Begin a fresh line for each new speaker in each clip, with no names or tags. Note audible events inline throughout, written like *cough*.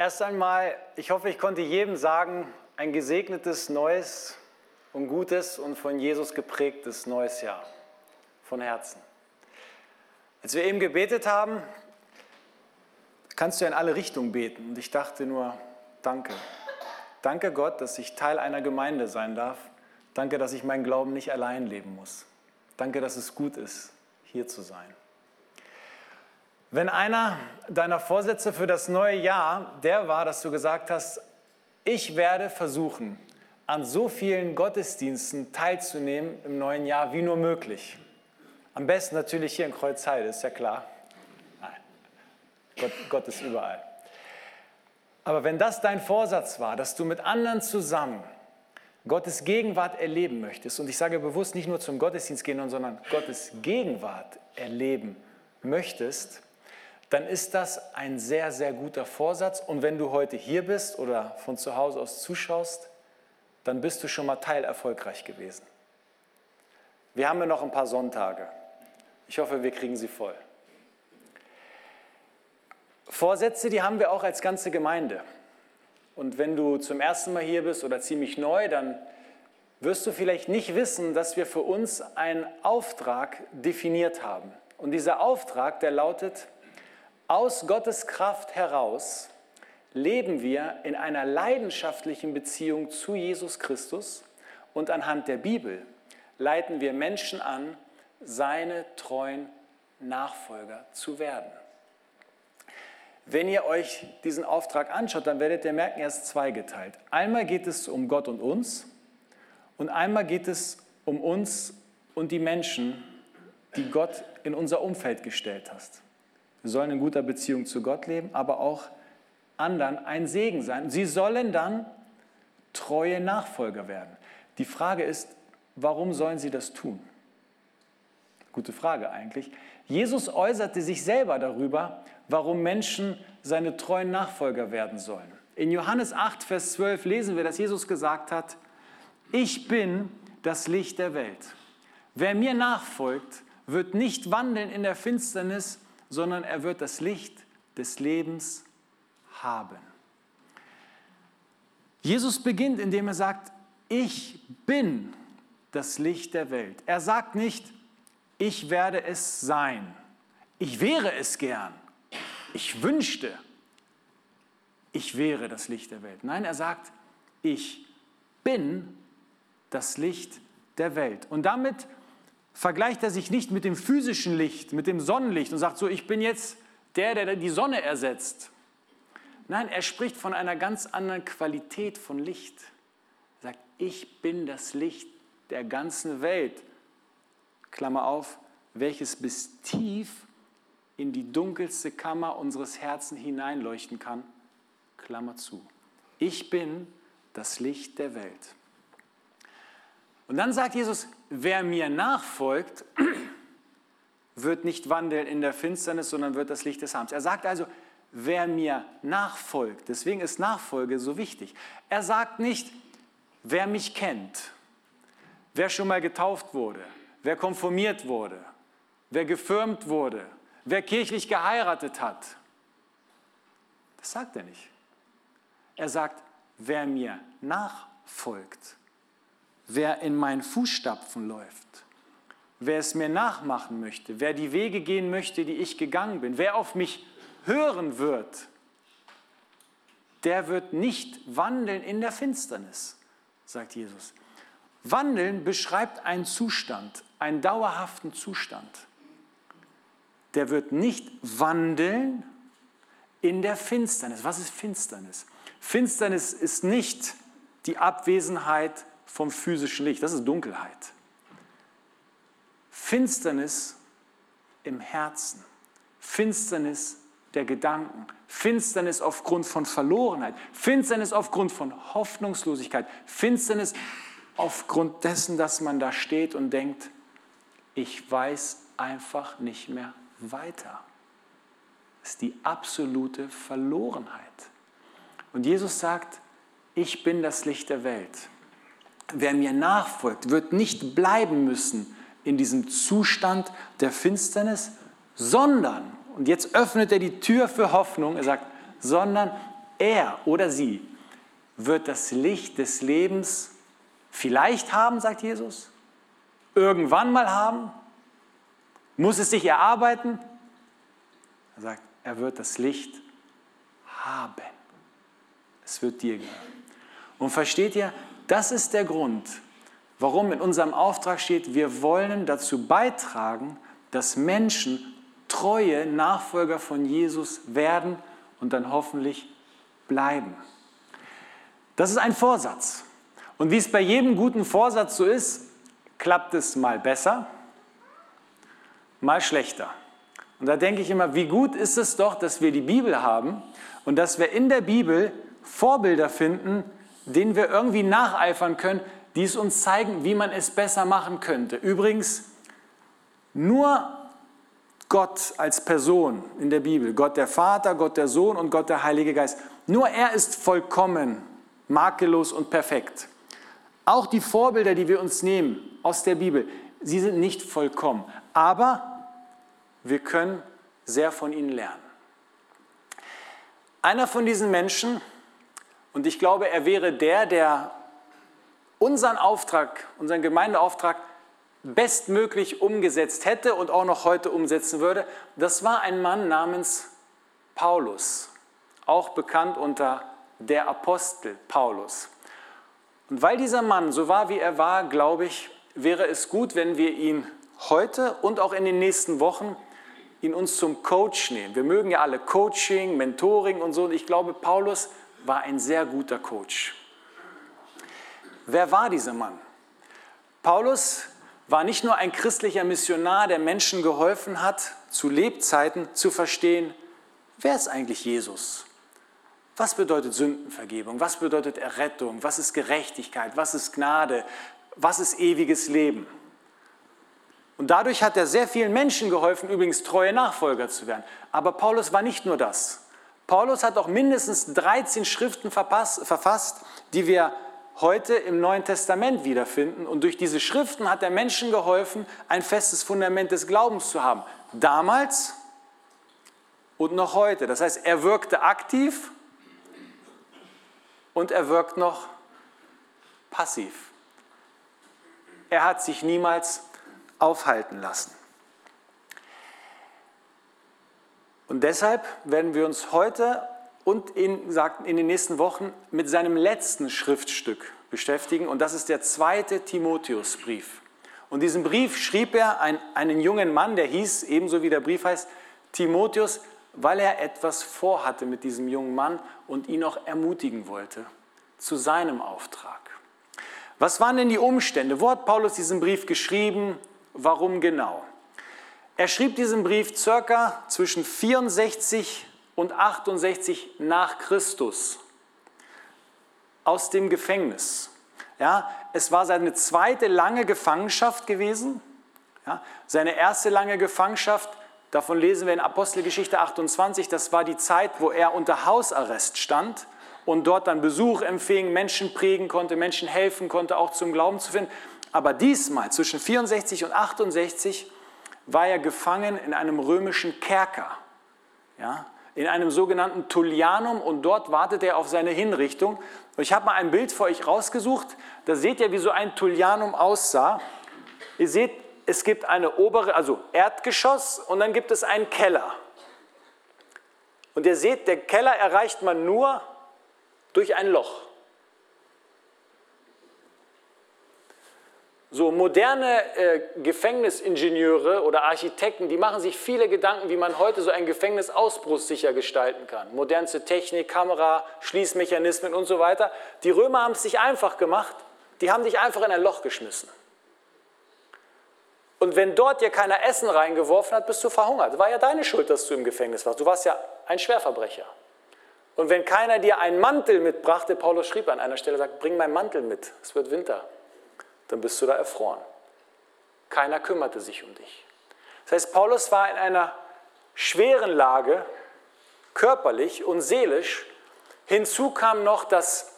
Erst einmal, ich hoffe, ich konnte jedem sagen, ein gesegnetes, neues und gutes und von Jesus geprägtes neues Jahr. Von Herzen. Als wir eben gebetet haben, kannst du in alle Richtungen beten. Und ich dachte nur, danke. Danke Gott, dass ich Teil einer Gemeinde sein darf. Danke, dass ich meinen Glauben nicht allein leben muss. Danke, dass es gut ist, hier zu sein. Wenn einer deiner Vorsätze für das neue Jahr der war, dass du gesagt hast, ich werde versuchen, an so vielen Gottesdiensten teilzunehmen im neuen Jahr wie nur möglich. Am besten natürlich hier in Kreuzheide, ist ja klar. Nein, Gott, Gott ist überall. Aber wenn das dein Vorsatz war, dass du mit anderen zusammen Gottes Gegenwart erleben möchtest, und ich sage bewusst nicht nur zum Gottesdienst gehen, sondern Gottes Gegenwart erleben möchtest, dann ist das ein sehr, sehr guter Vorsatz. Und wenn du heute hier bist oder von zu Hause aus zuschaust, dann bist du schon mal teilerfolgreich gewesen. Wir haben ja noch ein paar Sonntage. Ich hoffe, wir kriegen sie voll. Vorsätze, die haben wir auch als ganze Gemeinde. Und wenn du zum ersten Mal hier bist oder ziemlich neu, dann wirst du vielleicht nicht wissen, dass wir für uns einen Auftrag definiert haben. Und dieser Auftrag, der lautet, aus Gottes Kraft heraus leben wir in einer leidenschaftlichen Beziehung zu Jesus Christus und anhand der Bibel leiten wir Menschen an, seine treuen Nachfolger zu werden. Wenn ihr euch diesen Auftrag anschaut, dann werdet ihr merken, er ist zweigeteilt. Einmal geht es um Gott und uns und einmal geht es um uns und die Menschen, die Gott in unser Umfeld gestellt hast. Wir sollen in guter Beziehung zu Gott leben, aber auch anderen ein Segen sein. Sie sollen dann treue Nachfolger werden. Die Frage ist, warum sollen sie das tun? Gute Frage eigentlich. Jesus äußerte sich selber darüber, warum Menschen seine treuen Nachfolger werden sollen. In Johannes 8, Vers 12 lesen wir, dass Jesus gesagt hat, ich bin das Licht der Welt. Wer mir nachfolgt, wird nicht wandeln in der Finsternis, sondern er wird das Licht des Lebens haben. Jesus beginnt, indem er sagt, ich bin das Licht der Welt. Er sagt nicht, ich werde es sein. Ich wäre es gern. Ich wünschte, ich wäre das Licht der Welt. Nein, er sagt, ich bin das Licht der Welt. Und damit vergleicht er sich nicht mit dem physischen Licht, mit dem Sonnenlicht und sagt so, ich bin jetzt der, der die Sonne ersetzt. Nein, er spricht von einer ganz anderen Qualität von Licht. Er sagt, ich bin das Licht der ganzen Welt. Klammer auf, welches bis tief in die dunkelste Kammer unseres Herzens hineinleuchten kann. Klammer zu. Ich bin das Licht der Welt. Und dann sagt Jesus, wer mir nachfolgt, *clears throat* wird nicht wandeln in der Finsternis, sondern wird das Licht des Habens. Er sagt also, wer mir nachfolgt, deswegen ist Nachfolge so wichtig. Er sagt nicht, wer mich kennt, wer schon mal getauft wurde, wer konformiert wurde, wer gefirmt wurde, wer kirchlich geheiratet hat. Das sagt er nicht. Er sagt, wer mir nachfolgt wer in meinen Fußstapfen läuft, wer es mir nachmachen möchte, wer die Wege gehen möchte, die ich gegangen bin, wer auf mich hören wird, der wird nicht wandeln in der Finsternis, sagt Jesus. Wandeln beschreibt einen Zustand, einen dauerhaften Zustand. Der wird nicht wandeln in der Finsternis. Was ist Finsternis? Finsternis ist nicht die Abwesenheit vom physischen Licht. Das ist Dunkelheit. Finsternis im Herzen. Finsternis der Gedanken. Finsternis aufgrund von Verlorenheit. Finsternis aufgrund von Hoffnungslosigkeit. Finsternis aufgrund dessen, dass man da steht und denkt, ich weiß einfach nicht mehr weiter. Das ist die absolute Verlorenheit. Und Jesus sagt, ich bin das Licht der Welt wer mir nachfolgt, wird nicht bleiben müssen in diesem Zustand der Finsternis, sondern, und jetzt öffnet er die Tür für Hoffnung, er sagt, sondern er oder sie wird das Licht des Lebens vielleicht haben, sagt Jesus, irgendwann mal haben, muss es sich erarbeiten. Er sagt, er wird das Licht haben. Es wird dir gehören. Und versteht ihr, das ist der Grund, warum in unserem Auftrag steht, wir wollen dazu beitragen, dass Menschen treue Nachfolger von Jesus werden und dann hoffentlich bleiben. Das ist ein Vorsatz. Und wie es bei jedem guten Vorsatz so ist, klappt es mal besser, mal schlechter. Und da denke ich immer, wie gut ist es doch, dass wir die Bibel haben und dass wir in der Bibel Vorbilder finden, denen wir irgendwie nacheifern können, die es uns zeigen, wie man es besser machen könnte. Übrigens, nur Gott als Person in der Bibel, Gott der Vater, Gott der Sohn und Gott der Heilige Geist, nur er ist vollkommen, makellos und perfekt. Auch die Vorbilder, die wir uns nehmen aus der Bibel, sie sind nicht vollkommen, aber wir können sehr von ihnen lernen. Einer von diesen Menschen, und ich glaube, er wäre der, der unseren Auftrag, unseren Gemeindeauftrag bestmöglich umgesetzt hätte und auch noch heute umsetzen würde, das war ein Mann namens Paulus, auch bekannt unter der Apostel Paulus. Und weil dieser Mann so war, wie er war, glaube ich, wäre es gut, wenn wir ihn heute und auch in den nächsten Wochen ihn uns zum Coach nehmen. Wir mögen ja alle Coaching, Mentoring und so. Und ich glaube, Paulus war ein sehr guter Coach. Wer war dieser Mann? Paulus war nicht nur ein christlicher Missionar, der Menschen geholfen hat, zu Lebzeiten zu verstehen, wer ist eigentlich Jesus? Was bedeutet Sündenvergebung? Was bedeutet Errettung? Was ist Gerechtigkeit? Was ist Gnade? Was ist ewiges Leben? Und dadurch hat er sehr vielen Menschen geholfen, übrigens treue Nachfolger zu werden. Aber Paulus war nicht nur das. Paulus hat auch mindestens 13 Schriften verfasst, die wir heute im Neuen Testament wiederfinden. Und durch diese Schriften hat er Menschen geholfen, ein festes Fundament des Glaubens zu haben. Damals und noch heute. Das heißt, er wirkte aktiv und er wirkt noch passiv. Er hat sich niemals aufhalten lassen. Und deshalb werden wir uns heute und in, in den nächsten Wochen mit seinem letzten Schriftstück beschäftigen. Und das ist der zweite Timotheusbrief. Und diesen Brief schrieb er ein, einen jungen Mann, der hieß, ebenso wie der Brief heißt, Timotheus, weil er etwas vorhatte mit diesem jungen Mann und ihn auch ermutigen wollte zu seinem Auftrag. Was waren denn die Umstände? Wo hat Paulus diesen Brief geschrieben? Warum genau? Er schrieb diesen Brief circa zwischen 64 und 68 nach Christus aus dem Gefängnis. Ja, es war seine zweite lange Gefangenschaft gewesen. Ja, seine erste lange Gefangenschaft, davon lesen wir in Apostelgeschichte 28, das war die Zeit, wo er unter Hausarrest stand und dort dann Besuch empfing, Menschen prägen konnte, Menschen helfen konnte, auch zum Glauben zu finden. Aber diesmal, zwischen 64 und 68, war er gefangen in einem römischen Kerker. Ja, in einem sogenannten Tullianum und dort wartet er auf seine Hinrichtung. Und ich habe mal ein Bild für euch rausgesucht. Da seht ihr, wie so ein Tullianum aussah. Ihr seht, es gibt eine obere, also Erdgeschoss und dann gibt es einen Keller. Und ihr seht, der Keller erreicht man nur durch ein Loch. So moderne äh, Gefängnisingenieure oder Architekten, die machen sich viele Gedanken, wie man heute so ein Gefängnis ausbruchssicher gestalten kann. Modernste Technik, Kamera, Schließmechanismen und so weiter. Die Römer haben es sich einfach gemacht. Die haben dich einfach in ein Loch geschmissen. Und wenn dort dir keiner Essen reingeworfen hat, bist du verhungert. War ja deine Schuld, dass du im Gefängnis warst. Du warst ja ein Schwerverbrecher. Und wenn keiner dir einen Mantel mitbrachte, Paulus schrieb an einer Stelle, sagt, bring meinen Mantel mit, es wird Winter dann bist du da erfroren. Keiner kümmerte sich um dich. Das heißt, Paulus war in einer schweren Lage, körperlich und seelisch. Hinzu kam noch, dass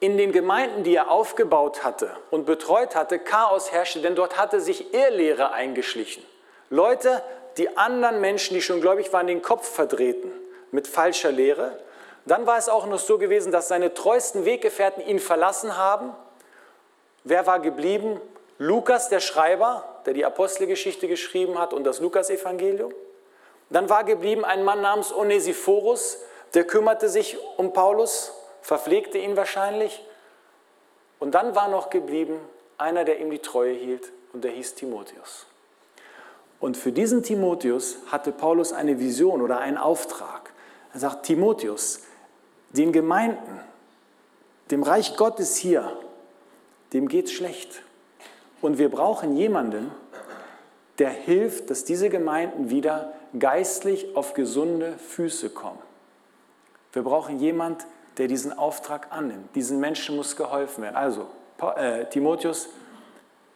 in den Gemeinden, die er aufgebaut hatte und betreut hatte, Chaos herrschte, denn dort hatte sich Irrlehre eingeschlichen. Leute, die anderen Menschen, die schon gläubig waren, den Kopf verdrehten mit falscher Lehre. Dann war es auch noch so gewesen, dass seine treuesten Weggefährten ihn verlassen haben. Wer war geblieben? Lukas, der Schreiber, der die Apostelgeschichte geschrieben hat und das Lukasevangelium. Dann war geblieben ein Mann namens Onesiphorus, der kümmerte sich um Paulus, verpflegte ihn wahrscheinlich. Und dann war noch geblieben einer, der ihm die Treue hielt, und der hieß Timotheus. Und für diesen Timotheus hatte Paulus eine Vision oder einen Auftrag. Er sagt, Timotheus, den Gemeinden, dem Reich Gottes hier, dem geht es schlecht. Und wir brauchen jemanden, der hilft, dass diese Gemeinden wieder geistlich auf gesunde Füße kommen. Wir brauchen jemanden, der diesen Auftrag annimmt. Diesen Menschen muss geholfen werden. Also, äh, Timotheus,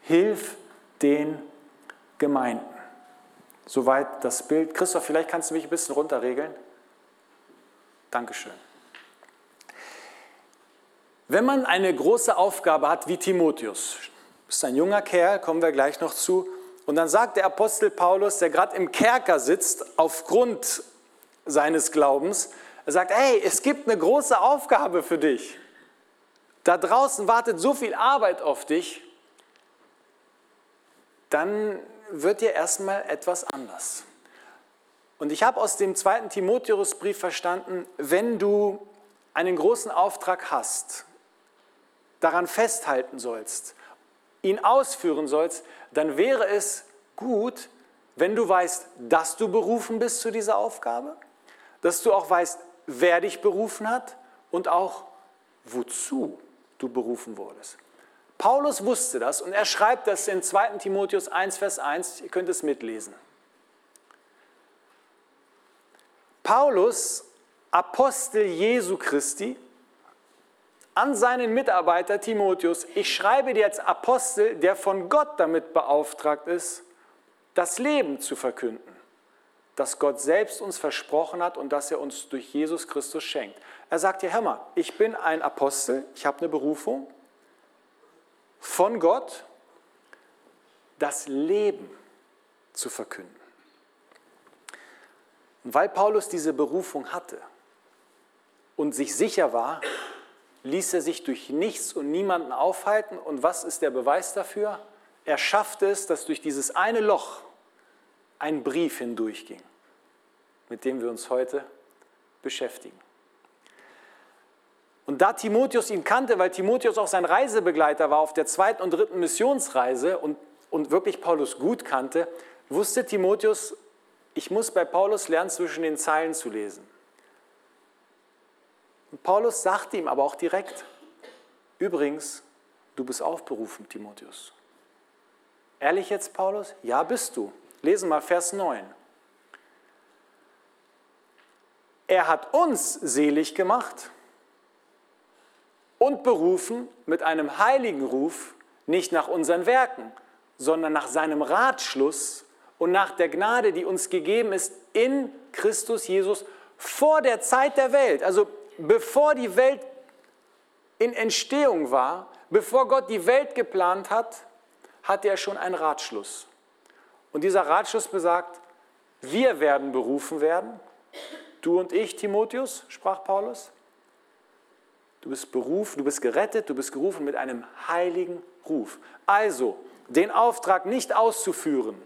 hilf den Gemeinden. Soweit das Bild. Christoph, vielleicht kannst du mich ein bisschen runterregeln. Dankeschön. Wenn man eine große Aufgabe hat wie Timotheus, ist ein junger Kerl, kommen wir gleich noch zu, und dann sagt der Apostel Paulus, der gerade im Kerker sitzt, aufgrund seines Glaubens, er sagt, hey, es gibt eine große Aufgabe für dich. Da draußen wartet so viel Arbeit auf dich. Dann wird dir erstmal etwas anders. Und ich habe aus dem zweiten Timotheusbrief verstanden, wenn du einen großen Auftrag hast, daran festhalten sollst, ihn ausführen sollst, dann wäre es gut, wenn du weißt, dass du berufen bist zu dieser Aufgabe, dass du auch weißt, wer dich berufen hat und auch wozu du berufen wurdest. Paulus wusste das und er schreibt das in 2 Timotheus 1, Vers 1, ihr könnt es mitlesen. Paulus, Apostel Jesu Christi, an seinen Mitarbeiter Timotheus, ich schreibe dir als Apostel, der von Gott damit beauftragt ist, das Leben zu verkünden, das Gott selbst uns versprochen hat und das er uns durch Jesus Christus schenkt. Er sagt dir, hör mal, ich bin ein Apostel, ich habe eine Berufung von Gott, das Leben zu verkünden. Und weil Paulus diese Berufung hatte und sich sicher war, ließ er sich durch nichts und niemanden aufhalten. Und was ist der Beweis dafür? Er schaffte es, dass durch dieses eine Loch ein Brief hindurchging, mit dem wir uns heute beschäftigen. Und da Timotheus ihn kannte, weil Timotheus auch sein Reisebegleiter war auf der zweiten und dritten Missionsreise und, und wirklich Paulus gut kannte, wusste Timotheus, ich muss bei Paulus lernen, zwischen den Zeilen zu lesen. Und Paulus sagte ihm aber auch direkt, übrigens, du bist aufberufen, Timotheus. Ehrlich jetzt, Paulus? Ja, bist du. Lesen mal Vers 9. Er hat uns selig gemacht und berufen mit einem heiligen Ruf, nicht nach unseren Werken, sondern nach seinem Ratschluss und nach der Gnade, die uns gegeben ist in Christus Jesus vor der Zeit der Welt. Also bevor die Welt in Entstehung war, bevor Gott die Welt geplant hat, hatte er schon einen Ratschluss. Und dieser Ratschluss besagt, wir werden berufen werden, du und ich, Timotheus, sprach Paulus. Du bist berufen, du bist gerettet, du bist gerufen mit einem heiligen Ruf. Also, den Auftrag nicht auszuführen,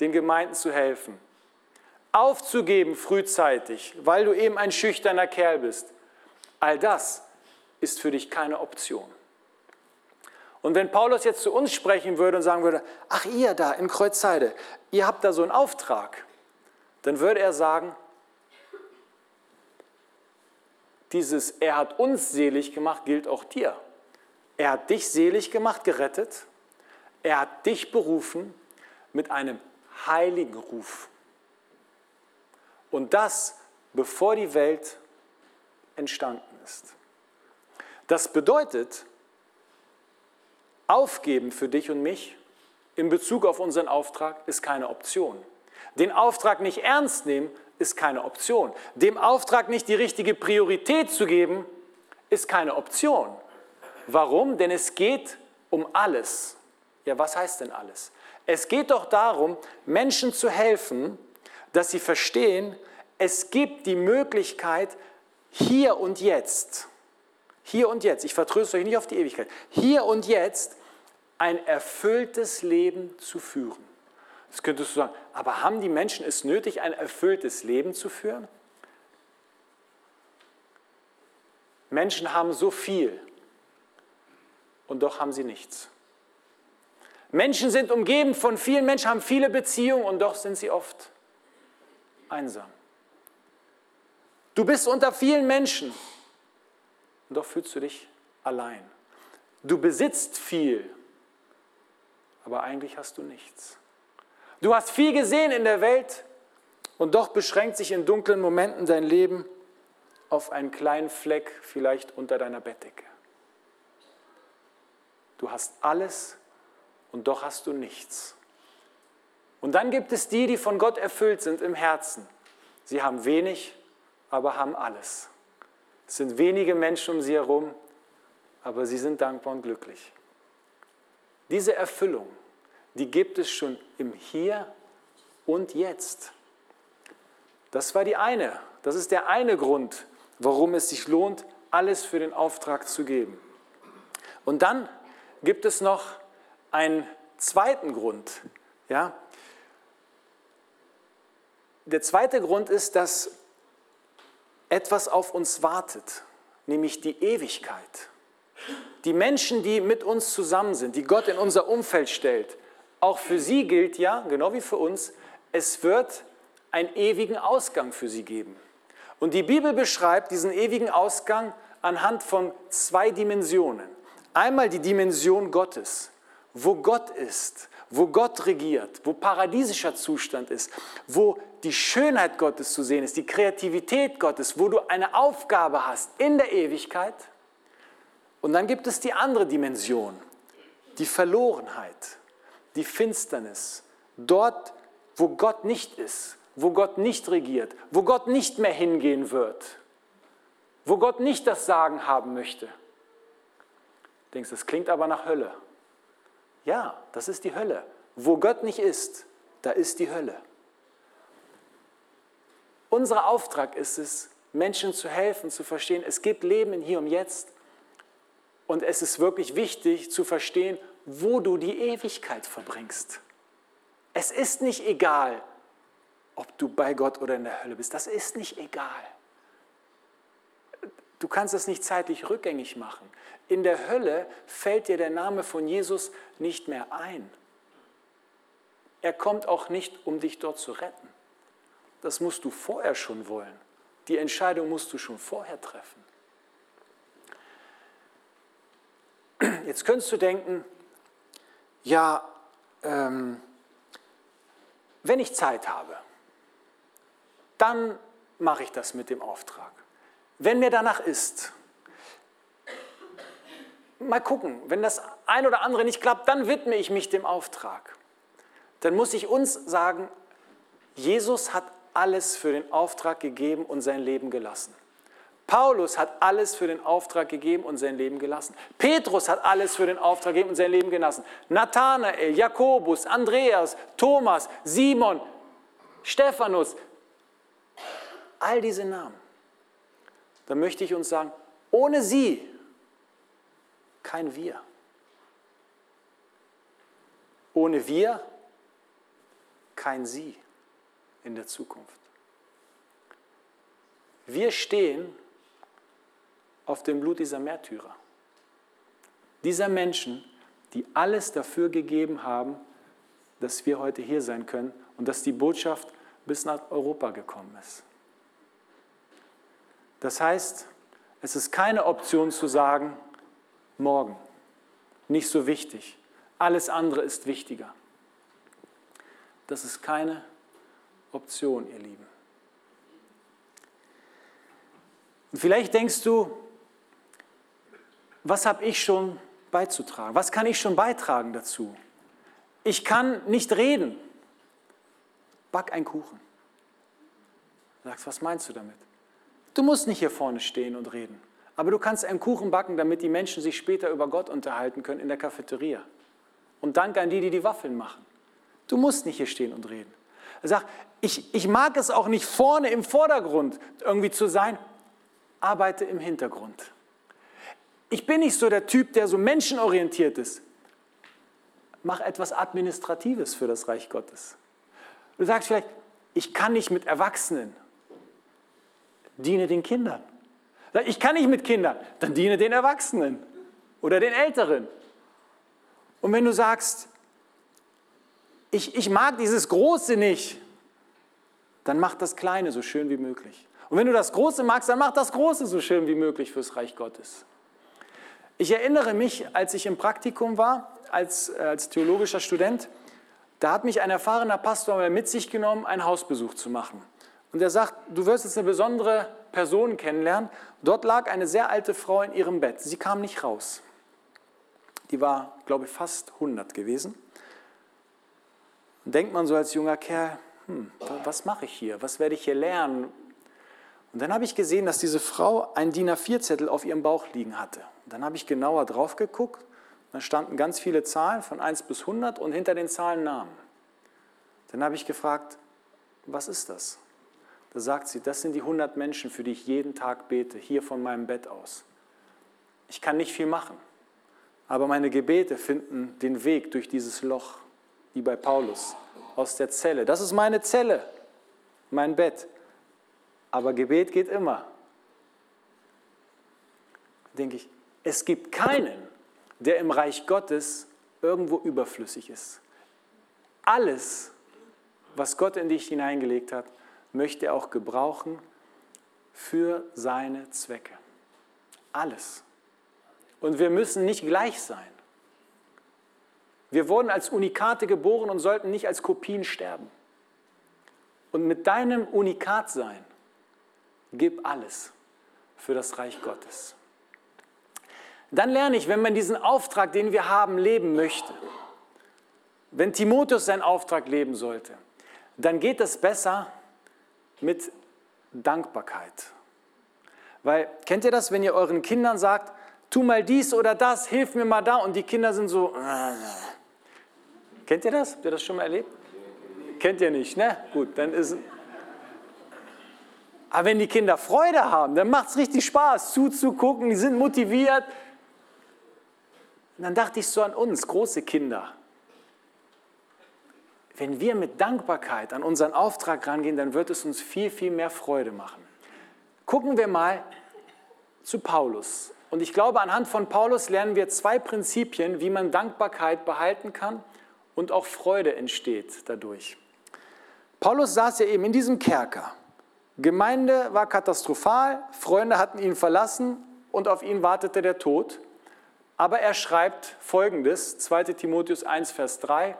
den Gemeinden zu helfen, aufzugeben frühzeitig, weil du eben ein schüchterner Kerl bist, all das ist für dich keine Option. Und wenn Paulus jetzt zu uns sprechen würde und sagen würde, ach ihr da in Kreuzheide, ihr habt da so einen Auftrag, dann würde er sagen, dieses Er hat uns selig gemacht gilt auch dir. Er hat dich selig gemacht, gerettet. Er hat dich berufen mit einem heiligen Ruf. Und das, bevor die Welt entstanden ist. Das bedeutet, aufgeben für dich und mich in Bezug auf unseren Auftrag ist keine Option. Den Auftrag nicht ernst nehmen ist keine Option. Dem Auftrag nicht die richtige Priorität zu geben ist keine Option. Warum? Denn es geht um alles. Ja, was heißt denn alles? Es geht doch darum, Menschen zu helfen, dass sie verstehen, es gibt die Möglichkeit, hier und jetzt, hier und jetzt, ich vertröste euch nicht auf die Ewigkeit, hier und jetzt ein erfülltes Leben zu führen. Das könntest du sagen, aber haben die Menschen es nötig, ein erfülltes Leben zu führen? Menschen haben so viel und doch haben sie nichts. Menschen sind umgeben von vielen Menschen, haben viele Beziehungen und doch sind sie oft einsam. Du bist unter vielen Menschen und doch fühlst du dich allein. Du besitzt viel, aber eigentlich hast du nichts. Du hast viel gesehen in der Welt und doch beschränkt sich in dunklen Momenten dein Leben auf einen kleinen Fleck vielleicht unter deiner Bettdecke. Du hast alles und doch hast du nichts. Und dann gibt es die, die von Gott erfüllt sind im Herzen. Sie haben wenig, aber haben alles. Es sind wenige Menschen um sie herum, aber sie sind dankbar und glücklich. Diese Erfüllung, die gibt es schon im Hier und Jetzt. Das war die eine, das ist der eine Grund, warum es sich lohnt, alles für den Auftrag zu geben. Und dann gibt es noch einen zweiten Grund. Ja? Der zweite Grund ist, dass etwas auf uns wartet, nämlich die Ewigkeit. Die Menschen, die mit uns zusammen sind, die Gott in unser Umfeld stellt, auch für sie gilt ja, genau wie für uns, es wird einen ewigen Ausgang für sie geben. Und die Bibel beschreibt diesen ewigen Ausgang anhand von zwei Dimensionen. Einmal die Dimension Gottes, wo Gott ist, wo Gott regiert, wo paradiesischer Zustand ist, wo die Schönheit Gottes zu sehen ist, die Kreativität Gottes, wo du eine Aufgabe hast in der Ewigkeit. Und dann gibt es die andere Dimension, die Verlorenheit, die Finsternis, dort, wo Gott nicht ist, wo Gott nicht regiert, wo Gott nicht mehr hingehen wird, wo Gott nicht das Sagen haben möchte. Du denkst, das klingt aber nach Hölle. Ja, das ist die Hölle. Wo Gott nicht ist, da ist die Hölle. Unser Auftrag ist es, Menschen zu helfen, zu verstehen, es gibt Leben in hier und jetzt. Und es ist wirklich wichtig zu verstehen, wo du die Ewigkeit verbringst. Es ist nicht egal, ob du bei Gott oder in der Hölle bist. Das ist nicht egal. Du kannst es nicht zeitlich rückgängig machen. In der Hölle fällt dir der Name von Jesus nicht mehr ein. Er kommt auch nicht, um dich dort zu retten. Das musst du vorher schon wollen. Die Entscheidung musst du schon vorher treffen. Jetzt könntest du denken, ja, ähm, wenn ich Zeit habe, dann mache ich das mit dem Auftrag. Wenn mir danach ist, mal gucken, wenn das ein oder andere nicht klappt, dann widme ich mich dem Auftrag. Dann muss ich uns sagen, Jesus hat alles für den Auftrag gegeben und sein Leben gelassen. Paulus hat alles für den Auftrag gegeben und sein Leben gelassen. Petrus hat alles für den Auftrag gegeben und sein Leben gelassen. Nathanael, Jakobus, Andreas, Thomas, Simon, Stephanus, all diese Namen. Da möchte ich uns sagen, ohne sie kein Wir. Ohne wir kein Sie in der Zukunft. Wir stehen auf dem Blut dieser Märtyrer. Dieser Menschen, die alles dafür gegeben haben, dass wir heute hier sein können und dass die Botschaft bis nach Europa gekommen ist. Das heißt, es ist keine Option zu sagen, morgen, nicht so wichtig, alles andere ist wichtiger. Das ist keine Option, ihr Lieben. Und vielleicht denkst du, was habe ich schon beizutragen? Was kann ich schon beitragen dazu? Ich kann nicht reden. Back einen Kuchen. Sagst, was meinst du damit? Du musst nicht hier vorne stehen und reden. Aber du kannst einen Kuchen backen, damit die Menschen sich später über Gott unterhalten können in der Cafeteria. Und danke an die, die die Waffeln machen. Du musst nicht hier stehen und reden. Sagt, ich, ich mag es auch nicht vorne im Vordergrund irgendwie zu sein. arbeite im Hintergrund. Ich bin nicht so der Typ, der so menschenorientiert ist. Mach etwas Administratives für das Reich Gottes. Du sagst vielleicht, ich kann nicht mit Erwachsenen. Diene den Kindern. Ich kann nicht mit Kindern, dann diene den Erwachsenen oder den Älteren. Und wenn du sagst, ich, ich mag dieses Große nicht, dann mach das Kleine so schön wie möglich. Und wenn du das Große magst, dann mach das Große so schön wie möglich fürs Reich Gottes. Ich erinnere mich, als ich im Praktikum war, als, als theologischer Student, da hat mich ein erfahrener Pastor mit sich genommen, einen Hausbesuch zu machen. Und er sagt, du wirst jetzt eine besondere Person kennenlernen. Dort lag eine sehr alte Frau in ihrem Bett. Sie kam nicht raus. Die war, glaube ich, fast 100 gewesen. Und denkt man so als junger Kerl, hm, was mache ich hier? Was werde ich hier lernen? Und dann habe ich gesehen, dass diese Frau einen DIN A4-Zettel auf ihrem Bauch liegen hatte. Und dann habe ich genauer drauf geguckt. Da standen ganz viele Zahlen von 1 bis 100 und hinter den Zahlen Namen. Dann habe ich gefragt, was ist das? Da sagt sie, das sind die 100 Menschen, für die ich jeden Tag bete, hier von meinem Bett aus. Ich kann nicht viel machen, aber meine Gebete finden den Weg durch dieses Loch, wie bei Paulus, aus der Zelle. Das ist meine Zelle, mein Bett. Aber Gebet geht immer. Denke ich, es gibt keinen, der im Reich Gottes irgendwo überflüssig ist. Alles, was Gott in dich hineingelegt hat, möchte er auch gebrauchen für seine Zwecke. Alles. Und wir müssen nicht gleich sein. Wir wurden als Unikate geboren und sollten nicht als Kopien sterben. Und mit deinem Unikatsein gib alles für das Reich Gottes. Dann lerne ich, wenn man diesen Auftrag, den wir haben, leben möchte, wenn Timotheus seinen Auftrag leben sollte, dann geht es besser, mit Dankbarkeit. Weil, kennt ihr das, wenn ihr euren Kindern sagt, tu mal dies oder das, hilf mir mal da und die Kinder sind so, äh. kennt ihr das? Habt ihr das schon mal erlebt? Kennt ihr nicht, ne? Gut, dann ist aber wenn die Kinder Freude haben, dann macht es richtig Spaß zuzugucken, die sind motiviert. Und dann dachte ich so an uns, große Kinder wenn wir mit Dankbarkeit an unseren Auftrag rangehen, dann wird es uns viel, viel mehr Freude machen. Gucken wir mal zu Paulus. Und ich glaube, anhand von Paulus lernen wir zwei Prinzipien, wie man Dankbarkeit behalten kann und auch Freude entsteht dadurch. Paulus saß ja eben in diesem Kerker. Gemeinde war katastrophal, Freunde hatten ihn verlassen und auf ihn wartete der Tod. Aber er schreibt folgendes, 2 Timotheus 1, Vers 3,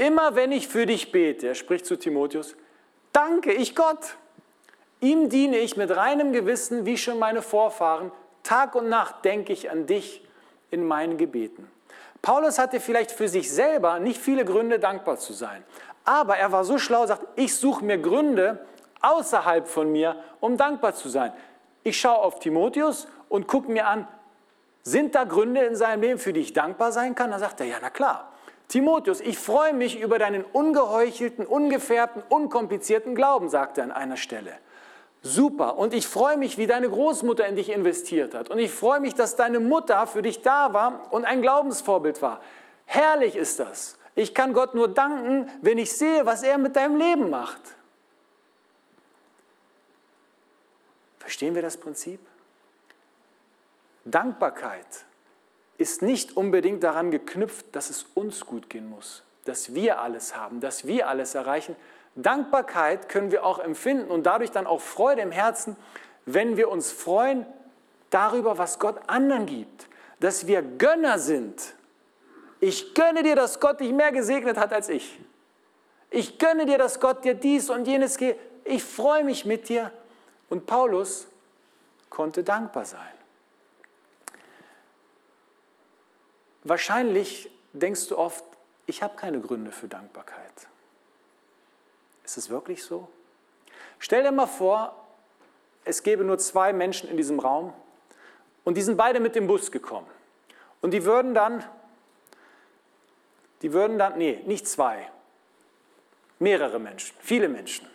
Immer wenn ich für dich bete, er spricht zu Timotheus, danke ich Gott. Ihm diene ich mit reinem Gewissen, wie schon meine Vorfahren. Tag und Nacht denke ich an dich in meinen Gebeten. Paulus hatte vielleicht für sich selber nicht viele Gründe, dankbar zu sein. Aber er war so schlau, sagt, ich suche mir Gründe außerhalb von mir, um dankbar zu sein. Ich schaue auf Timotheus und gucke mir an, sind da Gründe in seinem Leben, für die ich dankbar sein kann? Dann sagt er, ja, na klar. Timotheus, ich freue mich über deinen ungeheuchelten, ungefärbten, unkomplizierten Glauben, sagt er an einer Stelle. Super. Und ich freue mich, wie deine Großmutter in dich investiert hat. Und ich freue mich, dass deine Mutter für dich da war und ein Glaubensvorbild war. Herrlich ist das. Ich kann Gott nur danken, wenn ich sehe, was er mit deinem Leben macht. Verstehen wir das Prinzip? Dankbarkeit ist nicht unbedingt daran geknüpft, dass es uns gut gehen muss, dass wir alles haben, dass wir alles erreichen. Dankbarkeit können wir auch empfinden und dadurch dann auch Freude im Herzen, wenn wir uns freuen darüber, was Gott anderen gibt, dass wir Gönner sind. Ich gönne dir, dass Gott dich mehr gesegnet hat als ich. Ich gönne dir, dass Gott dir dies und jenes gibt. Ich freue mich mit dir. Und Paulus konnte dankbar sein. Wahrscheinlich denkst du oft, ich habe keine Gründe für Dankbarkeit. Ist es wirklich so? Stell dir mal vor, es gäbe nur zwei Menschen in diesem Raum und die sind beide mit dem Bus gekommen. Und die würden dann, die würden dann, nee, nicht zwei, mehrere Menschen, viele Menschen.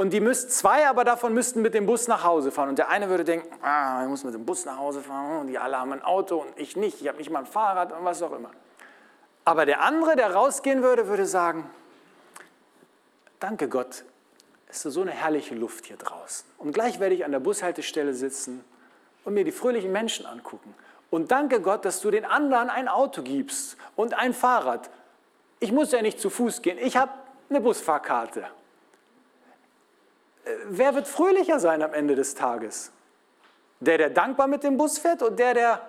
Und die müssten, zwei aber davon müssten mit dem Bus nach Hause fahren. Und der eine würde denken, ah, ich muss mit dem Bus nach Hause fahren und die alle haben ein Auto und ich nicht, ich habe nicht mal ein Fahrrad und was auch immer. Aber der andere, der rausgehen würde, würde sagen, danke Gott, es ist so eine herrliche Luft hier draußen. Und gleich werde ich an der Bushaltestelle sitzen und mir die fröhlichen Menschen angucken. Und danke Gott, dass du den anderen ein Auto gibst und ein Fahrrad. Ich muss ja nicht zu Fuß gehen, ich habe eine Busfahrkarte. Äh, wer wird fröhlicher sein am Ende des Tages? Der, der dankbar mit dem Bus fährt oder der, der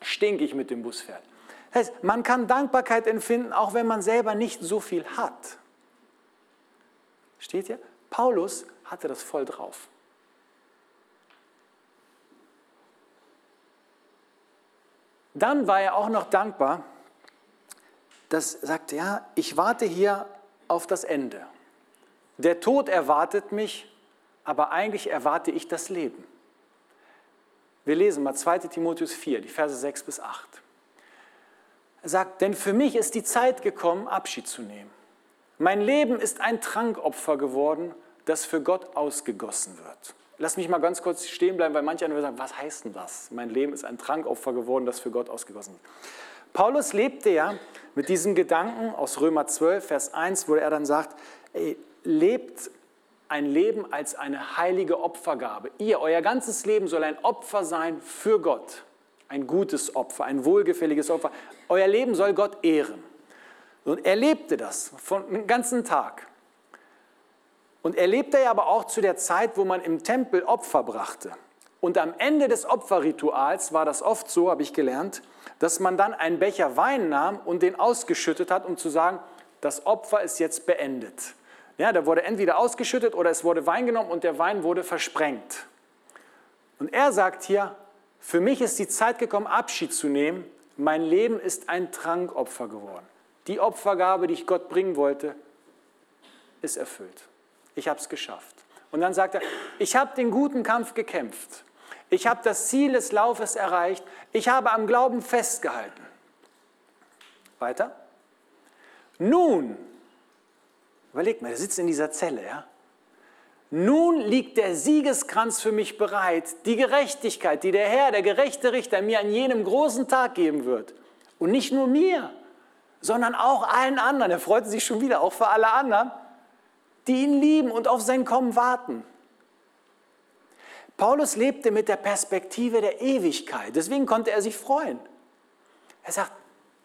stinkig mit dem Bus fährt? Das heißt, man kann Dankbarkeit empfinden, auch wenn man selber nicht so viel hat. Steht hier? Paulus hatte das voll drauf. Dann war er auch noch dankbar, dass er sagte, ja, ich warte hier auf das Ende. Der Tod erwartet mich, aber eigentlich erwarte ich das Leben. Wir lesen mal 2 Timotheus 4, die Verse 6 bis 8. Er sagt, denn für mich ist die Zeit gekommen, Abschied zu nehmen. Mein Leben ist ein Trankopfer geworden, das für Gott ausgegossen wird. Lass mich mal ganz kurz stehen bleiben, weil manche sagen, was heißt denn das? Mein Leben ist ein Trankopfer geworden, das für Gott ausgegossen wird. Paulus lebte ja mit diesem Gedanken aus Römer 12, Vers 1, wo er dann sagt, ey, lebt ein Leben als eine heilige Opfergabe. Ihr, euer ganzes Leben soll ein Opfer sein für Gott. Ein gutes Opfer, ein wohlgefälliges Opfer. Euer Leben soll Gott ehren. Und er lebte das von den ganzen Tag. Und er lebte ja aber auch zu der Zeit, wo man im Tempel Opfer brachte. Und am Ende des Opferrituals war das oft so, habe ich gelernt, dass man dann einen Becher Wein nahm und den ausgeschüttet hat, um zu sagen, das Opfer ist jetzt beendet. Ja, da wurde entweder ausgeschüttet oder es wurde Wein genommen und der Wein wurde versprengt. Und er sagt hier, für mich ist die Zeit gekommen, Abschied zu nehmen. Mein Leben ist ein Trankopfer geworden. Die Opfergabe, die ich Gott bringen wollte, ist erfüllt. Ich habe es geschafft. Und dann sagt er, ich habe den guten Kampf gekämpft. Ich habe das Ziel des Laufes erreicht. Ich habe am Glauben festgehalten. Weiter. Nun Überleg mal, er sitzt in dieser Zelle, ja? Nun liegt der Siegeskranz für mich bereit, die Gerechtigkeit, die der Herr, der gerechte Richter, mir an jenem großen Tag geben wird. Und nicht nur mir, sondern auch allen anderen. Er freut sich schon wieder, auch für alle anderen, die ihn lieben und auf sein Kommen warten. Paulus lebte mit der Perspektive der Ewigkeit, deswegen konnte er sich freuen. Er sagt,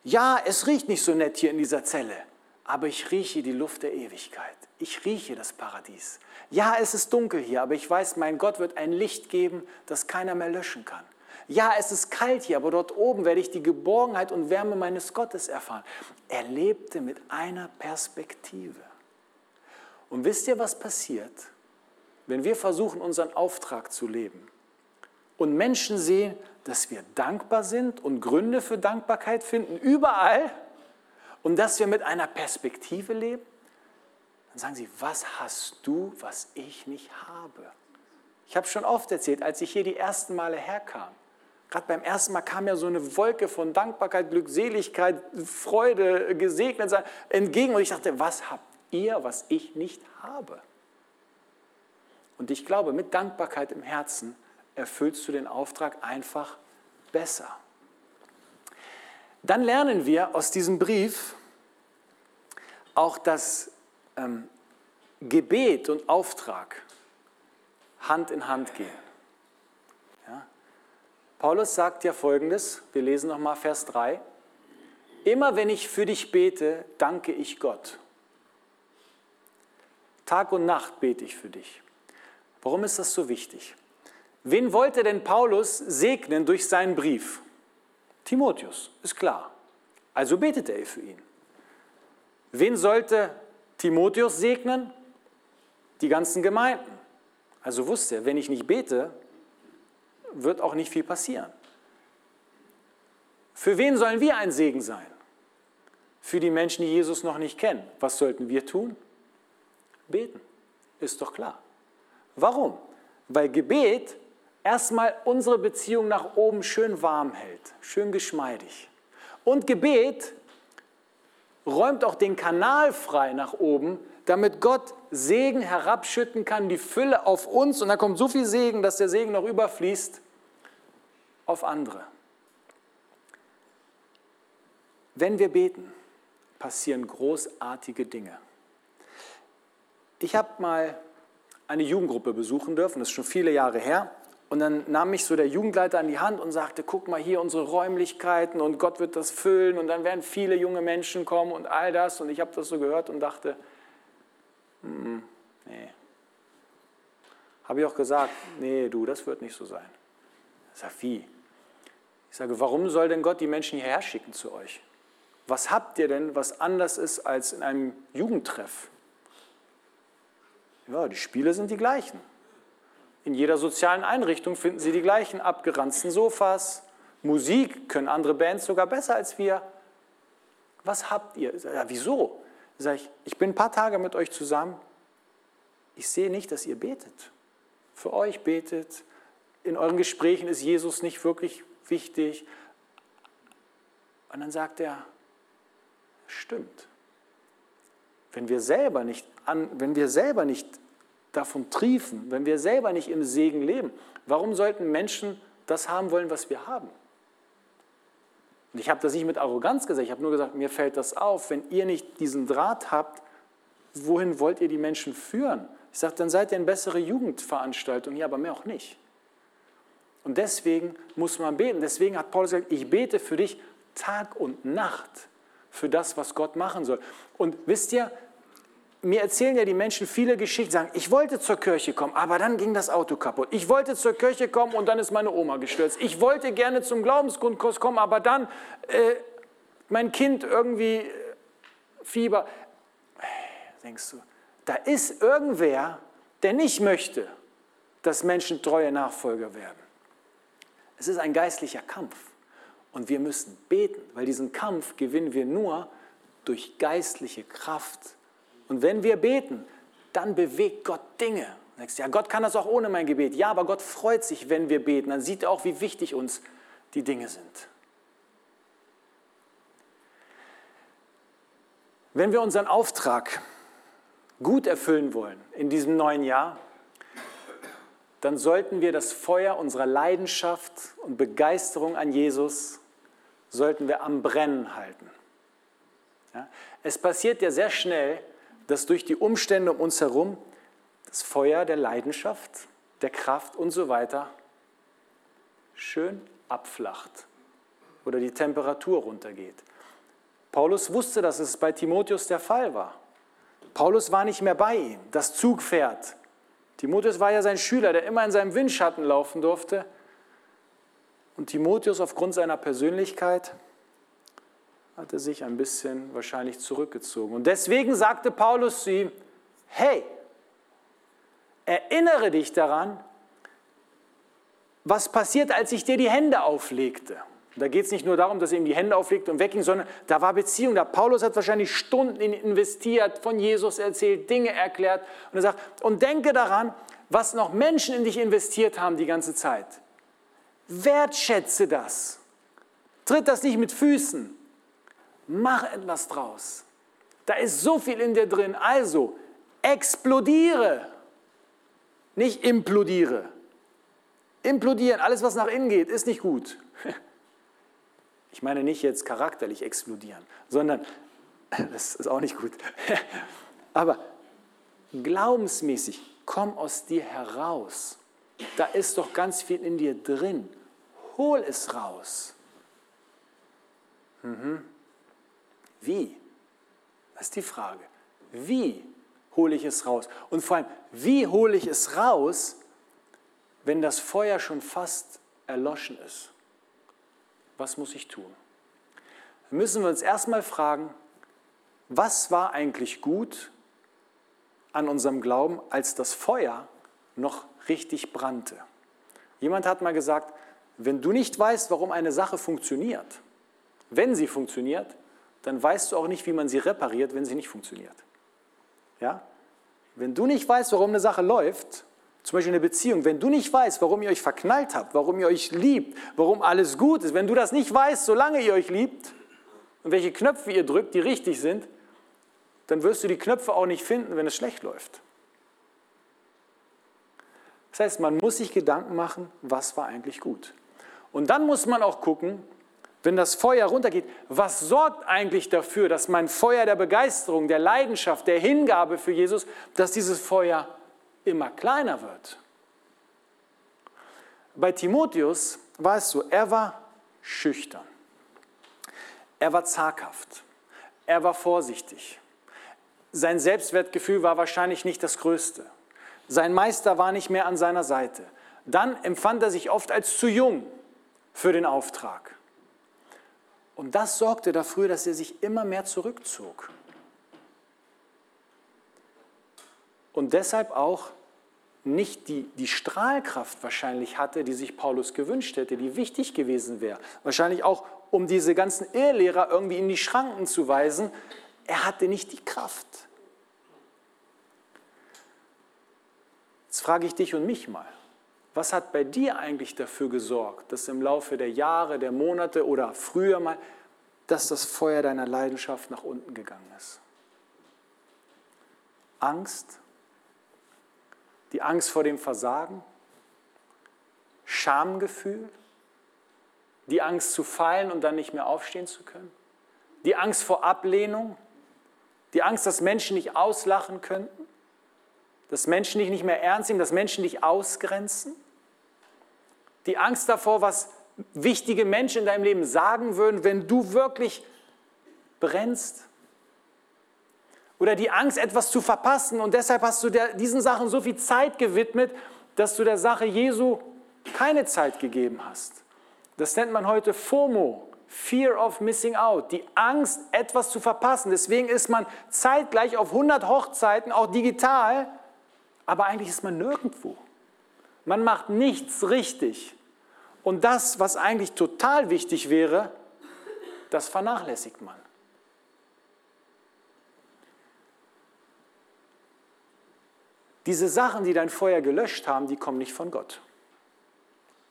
ja, es riecht nicht so nett hier in dieser Zelle aber ich rieche die Luft der Ewigkeit. Ich rieche das Paradies. Ja, es ist dunkel hier, aber ich weiß, mein Gott wird ein Licht geben, das keiner mehr löschen kann. Ja, es ist kalt hier, aber dort oben werde ich die Geborgenheit und Wärme meines Gottes erfahren. Er lebte mit einer Perspektive. Und wisst ihr, was passiert, wenn wir versuchen, unseren Auftrag zu leben und Menschen sehen, dass wir dankbar sind und Gründe für Dankbarkeit finden, überall, und dass wir mit einer Perspektive leben, dann sagen sie, was hast du, was ich nicht habe? Ich habe schon oft erzählt, als ich hier die ersten Male herkam, gerade beim ersten Mal kam ja so eine Wolke von Dankbarkeit, Glückseligkeit, Freude, gesegnet sein entgegen und ich dachte, was habt ihr, was ich nicht habe? Und ich glaube, mit Dankbarkeit im Herzen erfüllst du den Auftrag einfach besser. Dann lernen wir aus diesem Brief, auch dass ähm, Gebet und Auftrag Hand in Hand gehen. Ja? Paulus sagt ja folgendes, wir lesen nochmal Vers 3, immer wenn ich für dich bete, danke ich Gott. Tag und Nacht bete ich für dich. Warum ist das so wichtig? Wen wollte denn Paulus segnen durch seinen Brief? Timotheus, ist klar. Also betete er für ihn. Wen sollte Timotheus segnen? Die ganzen Gemeinden. Also wusste er, wenn ich nicht bete, wird auch nicht viel passieren. Für wen sollen wir ein Segen sein? Für die Menschen, die Jesus noch nicht kennen. Was sollten wir tun? Beten. Ist doch klar. Warum? Weil Gebet erstmal unsere Beziehung nach oben schön warm hält, schön geschmeidig. Und Gebet räumt auch den Kanal frei nach oben, damit Gott Segen herabschütten kann, die Fülle auf uns und dann kommt so viel Segen, dass der Segen noch überfließt auf andere. Wenn wir beten, passieren großartige Dinge. Ich habe mal eine Jugendgruppe besuchen dürfen, das ist schon viele Jahre her. Und dann nahm mich so der Jugendleiter an die Hand und sagte, guck mal hier unsere Räumlichkeiten und Gott wird das füllen und dann werden viele junge Menschen kommen und all das. Und ich habe das so gehört und dachte, hm, nee. Habe ich auch gesagt, nee, du, das wird nicht so sein. Ich sage, wie? Ich sage, warum soll denn Gott die Menschen hierher schicken zu euch? Was habt ihr denn, was anders ist als in einem Jugendtreff? Ja, die Spiele sind die gleichen. In jeder sozialen Einrichtung finden Sie die gleichen abgeranzten Sofas. Musik können andere Bands sogar besser als wir. Was habt ihr? Ja, wieso? Sag ich, ich bin ein paar Tage mit euch zusammen. Ich sehe nicht, dass ihr betet. Für euch betet. In euren Gesprächen ist Jesus nicht wirklich wichtig. Und dann sagt er, stimmt. Wenn wir selber nicht, an, wenn wir selber nicht davon triefen, wenn wir selber nicht im Segen leben, warum sollten Menschen das haben wollen, was wir haben? Und ich habe das nicht mit Arroganz gesagt, ich habe nur gesagt, mir fällt das auf, wenn ihr nicht diesen Draht habt, wohin wollt ihr die Menschen führen? Ich sage, dann seid ihr eine bessere Jugendveranstaltung, ja, aber mehr auch nicht. Und deswegen muss man beten. Deswegen hat Paulus gesagt, ich bete für dich Tag und Nacht für das, was Gott machen soll. Und wisst ihr, mir erzählen ja die Menschen viele Geschichten, sagen, ich wollte zur Kirche kommen, aber dann ging das Auto kaputt. Ich wollte zur Kirche kommen und dann ist meine Oma gestürzt. Ich wollte gerne zum Glaubensgrundkurs kommen, aber dann äh, mein Kind irgendwie äh, Fieber. Denkst du, da ist irgendwer, der nicht möchte, dass Menschen treue Nachfolger werden. Es ist ein geistlicher Kampf und wir müssen beten, weil diesen Kampf gewinnen wir nur durch geistliche Kraft und wenn wir beten, dann bewegt Gott Dinge. Ja, Gott kann das auch ohne mein Gebet. Ja, aber Gott freut sich, wenn wir beten. Dann sieht er auch, wie wichtig uns die Dinge sind. Wenn wir unseren Auftrag gut erfüllen wollen in diesem neuen Jahr, dann sollten wir das Feuer unserer Leidenschaft und Begeisterung an Jesus sollten wir am Brennen halten. Ja? Es passiert ja sehr schnell, dass durch die Umstände um uns herum das Feuer der Leidenschaft, der Kraft und so weiter schön abflacht oder die Temperatur runtergeht. Paulus wusste, dass es bei Timotheus der Fall war. Paulus war nicht mehr bei ihm, das Zugpferd. Timotheus war ja sein Schüler, der immer in seinem Windschatten laufen durfte. Und Timotheus aufgrund seiner Persönlichkeit hat er sich ein bisschen wahrscheinlich zurückgezogen. Und deswegen sagte Paulus zu ihm, hey, erinnere dich daran, was passiert, als ich dir die Hände auflegte. Da geht es nicht nur darum, dass er ihm die Hände auflegte und wegging, sondern da war Beziehung. Da Paulus hat wahrscheinlich Stunden investiert, von Jesus erzählt, Dinge erklärt. Und er sagt, und denke daran, was noch Menschen in dich investiert haben die ganze Zeit. Wertschätze das. Tritt das nicht mit Füßen. Mach etwas draus. Da ist so viel in dir drin. Also, explodiere, nicht implodiere. Implodieren, alles was nach innen geht, ist nicht gut. *laughs* Ich meine nicht jetzt charakterlich explodieren, sondern, *laughs* das ist auch nicht gut, *laughs* aber glaubensmäßig, komm aus dir heraus. Da ist doch ganz viel in dir drin. Hol es raus. Mhm. Wie? Das ist die Frage. Wie hole ich es raus? Und vor allem, wie hole ich es raus, wenn das Feuer schon fast erloschen ist? Was muss ich tun? Müssen wir uns erstmal fragen, was war eigentlich gut an unserem Glauben, als das Feuer noch richtig brannte? Jemand hat mal gesagt, wenn du nicht weißt, warum eine Sache funktioniert, wenn sie funktioniert, dann weißt du auch nicht, wie man sie repariert, wenn sie nicht funktioniert. Ja? Wenn du nicht weißt, warum eine Sache läuft, zum Beispiel eine Beziehung, wenn du nicht weißt, warum ihr euch verknallt habt, warum ihr euch liebt, warum alles gut ist, wenn du das nicht weißt, solange ihr euch liebt, und welche Knöpfe ihr drückt, die richtig sind, dann wirst du die Knöpfe auch nicht finden, wenn es schlecht läuft. Das heißt, man muss sich Gedanken machen, was war eigentlich gut. Und dann muss man auch gucken, wenn das Feuer runtergeht, was sorgt eigentlich dafür, dass mein Feuer der Begeisterung, der Leidenschaft, der Hingabe für Jesus, dass dieses Feuer immer kleiner wird. Bei Timotheus war es so, er war schüchtern, er war zaghaft, er war vorsichtig, sein Selbstwertgefühl war wahrscheinlich nicht das Größte. Sein Meister war nicht mehr an seiner Seite. Dann empfand er sich oft als zu jung für den Auftrag. Und das sorgte dafür, dass er sich immer mehr zurückzog. Und deshalb auch nicht die, die Strahlkraft wahrscheinlich hatte, die sich Paulus gewünscht hätte, die wichtig gewesen wäre. Wahrscheinlich auch, um diese ganzen Ehelehrer irgendwie in die Schranken zu weisen. Er hatte nicht die Kraft. Jetzt frage ich dich und mich mal, was hat bei dir eigentlich dafür gesorgt, dass im Laufe der Jahre, der Monate oder früher mal, dass das Feuer deiner Leidenschaft nach unten gegangen ist? Angst? Die Angst vor dem Versagen? Schamgefühl? Die Angst zu fallen und dann nicht mehr aufstehen zu können? Die Angst vor Ablehnung? Die Angst, dass Menschen nicht auslachen könnten? dass Menschen dich nicht mehr ernst nehmen, dass Menschen dich ausgrenzen. Die Angst davor, was wichtige Menschen in deinem Leben sagen würden, wenn du wirklich brennst. Oder die Angst, etwas zu verpassen und deshalb hast du der, diesen Sachen so viel Zeit gewidmet, dass du der Sache Jesu keine Zeit gegeben hast. Das nennt man heute FOMO, Fear of Missing Out, die Angst, etwas zu verpassen. Deswegen ist man zeitgleich auf 100 Hochzeiten, auch digital, aber eigentlich ist man nirgendwo. Man macht nichts richtig. Und das, was eigentlich total wichtig wäre, das vernachlässigt man. Diese Sachen, die dein Feuer gelöscht haben, die kommen nicht von Gott.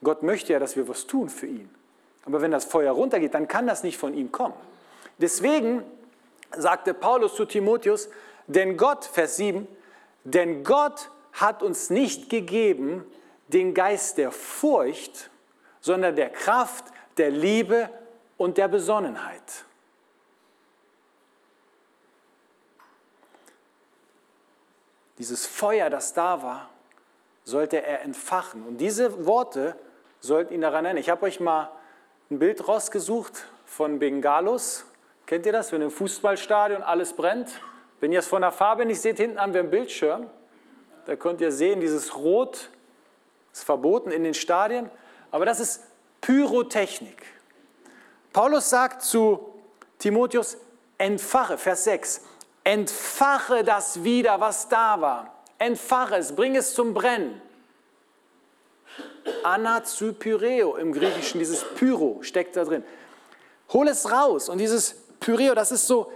Gott möchte ja, dass wir was tun für ihn. Aber wenn das Feuer runtergeht, dann kann das nicht von ihm kommen. Deswegen sagte Paulus zu Timotheus, denn Gott, Vers 7, denn Gott hat uns nicht gegeben den Geist der Furcht, sondern der Kraft, der Liebe und der Besonnenheit. Dieses Feuer, das da war, sollte er entfachen. Und diese Worte sollten ihn daran erinnern. Ich habe euch mal ein Bild rausgesucht von Bengalos. Kennt ihr das, wenn im Fußballstadion alles brennt? Wenn ihr es von der Farbe nicht seht, hinten haben wir einen Bildschirm. Da könnt ihr sehen, dieses Rot ist verboten in den Stadien, aber das ist Pyrotechnik. Paulus sagt zu Timotheus, entfache, Vers 6, entfache das wieder, was da war. Entfache es, bring es zum Brennen. Anazypyreo im Griechischen, dieses Pyro steckt da drin. Hol es raus und dieses Pyreo, das ist so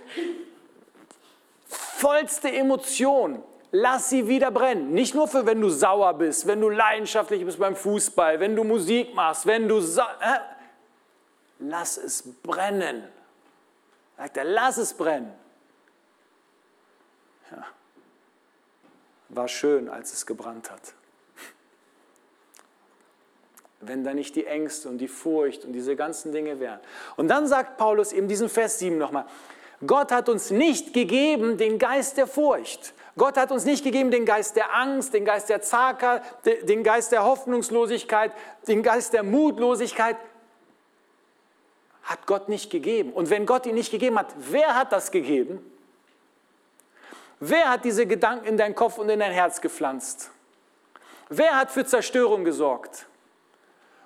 vollste Emotion. Lass sie wieder brennen. Nicht nur für, wenn du sauer bist, wenn du leidenschaftlich bist beim Fußball, wenn du Musik machst, wenn du... Äh, lass es brennen. Sagt er, lass es brennen. Ja. War schön, als es gebrannt hat. Wenn da nicht die Ängste und die Furcht und diese ganzen Dinge wären. Und dann sagt Paulus eben diesen Vers 7 nochmal, Gott hat uns nicht gegeben den Geist der Furcht. Gott hat uns nicht gegeben den Geist der Angst, den Geist der Zaker, den Geist der Hoffnungslosigkeit, den Geist der Mutlosigkeit. Hat Gott nicht gegeben. Und wenn Gott ihn nicht gegeben hat, wer hat das gegeben? Wer hat diese Gedanken in deinen Kopf und in dein Herz gepflanzt? Wer hat für Zerstörung gesorgt?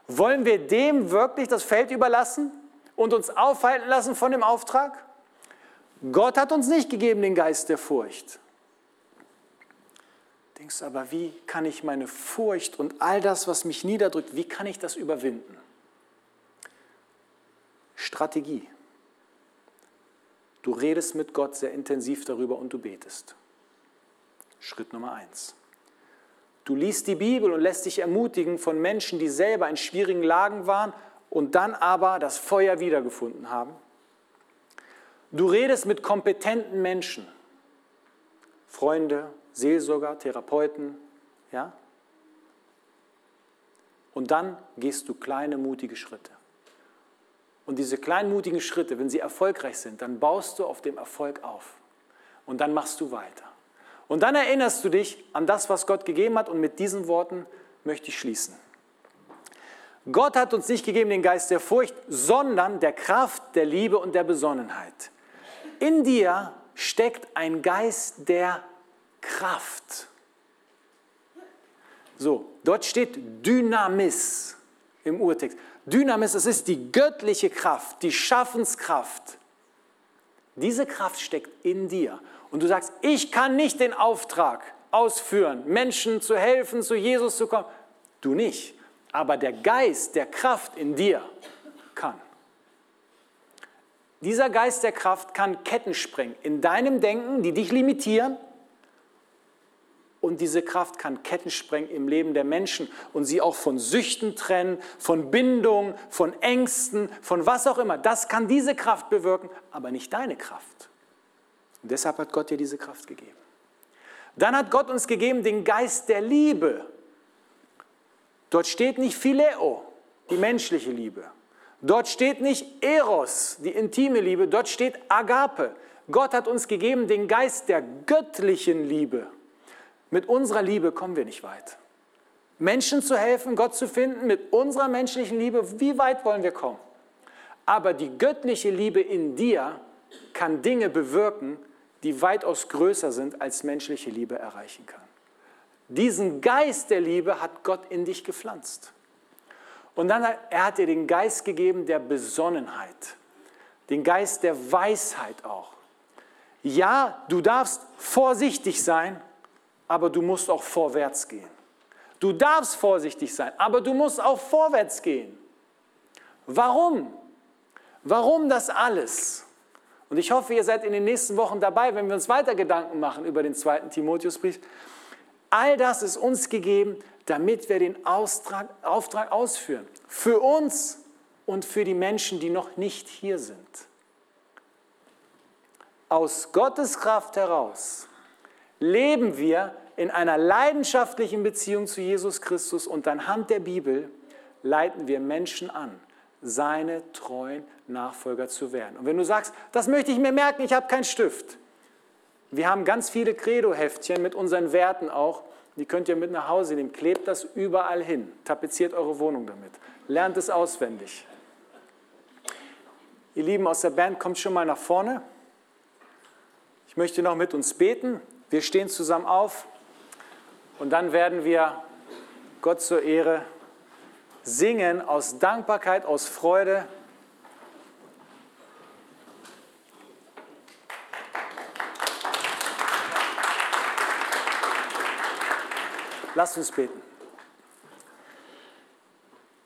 Wollen wir dem wirklich das Feld überlassen und uns aufhalten lassen von dem Auftrag? Gott hat uns nicht gegeben den Geist der Furcht. Denkst aber, wie kann ich meine Furcht und all das, was mich niederdrückt, wie kann ich das überwinden? Strategie. Du redest mit Gott sehr intensiv darüber und du betest. Schritt Nummer eins. Du liest die Bibel und lässt dich ermutigen von Menschen, die selber in schwierigen Lagen waren und dann aber das Feuer wiedergefunden haben. Du redest mit kompetenten Menschen, Freunde, Seelsorger, Therapeuten, ja? Und dann gehst du kleine, mutige Schritte. Und diese kleinen, mutigen Schritte, wenn sie erfolgreich sind, dann baust du auf dem Erfolg auf. Und dann machst du weiter. Und dann erinnerst du dich an das, was Gott gegeben hat. Und mit diesen Worten möchte ich schließen. Gott hat uns nicht gegeben den Geist der Furcht, sondern der Kraft, der Liebe und der Besonnenheit. In dir steckt ein Geist der Kraft. So, dort steht Dynamis im Urtext. Dynamis, das ist die göttliche Kraft, die Schaffenskraft. Diese Kraft steckt in dir. Und du sagst, ich kann nicht den Auftrag ausführen, Menschen zu helfen, zu Jesus zu kommen. Du nicht. Aber der Geist der Kraft in dir kann. Dieser Geist der Kraft kann Ketten sprengen in deinem Denken, die dich limitieren und diese Kraft kann Ketten sprengen im Leben der Menschen und sie auch von Süchten trennen, von Bindungen, von Ängsten, von was auch immer. Das kann diese Kraft bewirken, aber nicht deine Kraft. Und deshalb hat Gott dir diese Kraft gegeben. Dann hat Gott uns gegeben den Geist der Liebe. Dort steht nicht Phileo, die menschliche Liebe. Dort steht nicht Eros, die intime Liebe. Dort steht Agape. Gott hat uns gegeben den Geist der göttlichen Liebe. Mit unserer Liebe kommen wir nicht weit. Menschen zu helfen, Gott zu finden, mit unserer menschlichen Liebe, wie weit wollen wir kommen? Aber die göttliche Liebe in dir kann Dinge bewirken, die weitaus größer sind, als menschliche Liebe erreichen kann. Diesen Geist der Liebe hat Gott in dich gepflanzt. Und dann hat er hat dir den Geist gegeben der Besonnenheit, den Geist der Weisheit auch. Ja, du darfst vorsichtig sein, aber du musst auch vorwärts gehen. Du darfst vorsichtig sein, aber du musst auch vorwärts gehen. Warum? Warum das alles? Und ich hoffe, ihr seid in den nächsten Wochen dabei, wenn wir uns weiter Gedanken machen über den zweiten Timotheusbrief. All das ist uns gegeben, damit wir den Auftrag, Auftrag ausführen. Für uns und für die Menschen, die noch nicht hier sind. Aus Gottes Kraft heraus leben wir in einer leidenschaftlichen Beziehung zu Jesus Christus und anhand der Bibel leiten wir Menschen an, seine treuen Nachfolger zu werden. Und wenn du sagst, das möchte ich mir merken, ich habe keinen Stift. Wir haben ganz viele Credo-Heftchen mit unseren Werten auch. Die könnt ihr mit nach Hause nehmen. Klebt das überall hin. Tapeziert eure Wohnung damit. Lernt es auswendig. Ihr Lieben aus der Band, kommt schon mal nach vorne. Ich möchte noch mit uns beten. Wir stehen zusammen auf und dann werden wir Gott zur Ehre singen aus Dankbarkeit, aus Freude. Lasst uns beten.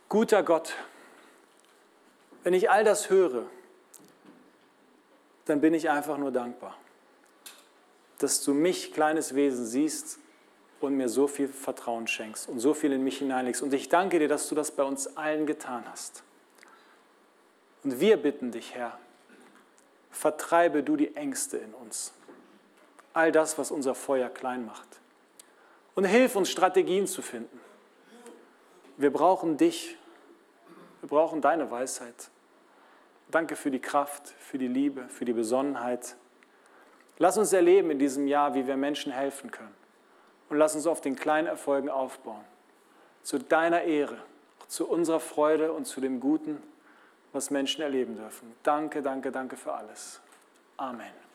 Guter Gott, wenn ich all das höre, dann bin ich einfach nur dankbar dass du mich, kleines Wesen, siehst und mir so viel Vertrauen schenkst und so viel in mich hineinlegst. Und ich danke dir, dass du das bei uns allen getan hast. Und wir bitten dich, Herr, vertreibe du die Ängste in uns. All das, was unser Feuer klein macht. Und hilf uns, Strategien zu finden. Wir brauchen dich. Wir brauchen deine Weisheit. Danke für die Kraft, für die Liebe, für die Besonnenheit. Lass uns erleben in diesem Jahr, wie wir Menschen helfen können. Und lass uns auf den kleinen Erfolgen aufbauen. Zu deiner Ehre, zu unserer Freude und zu dem Guten, was Menschen erleben dürfen. Danke, danke, danke für alles. Amen.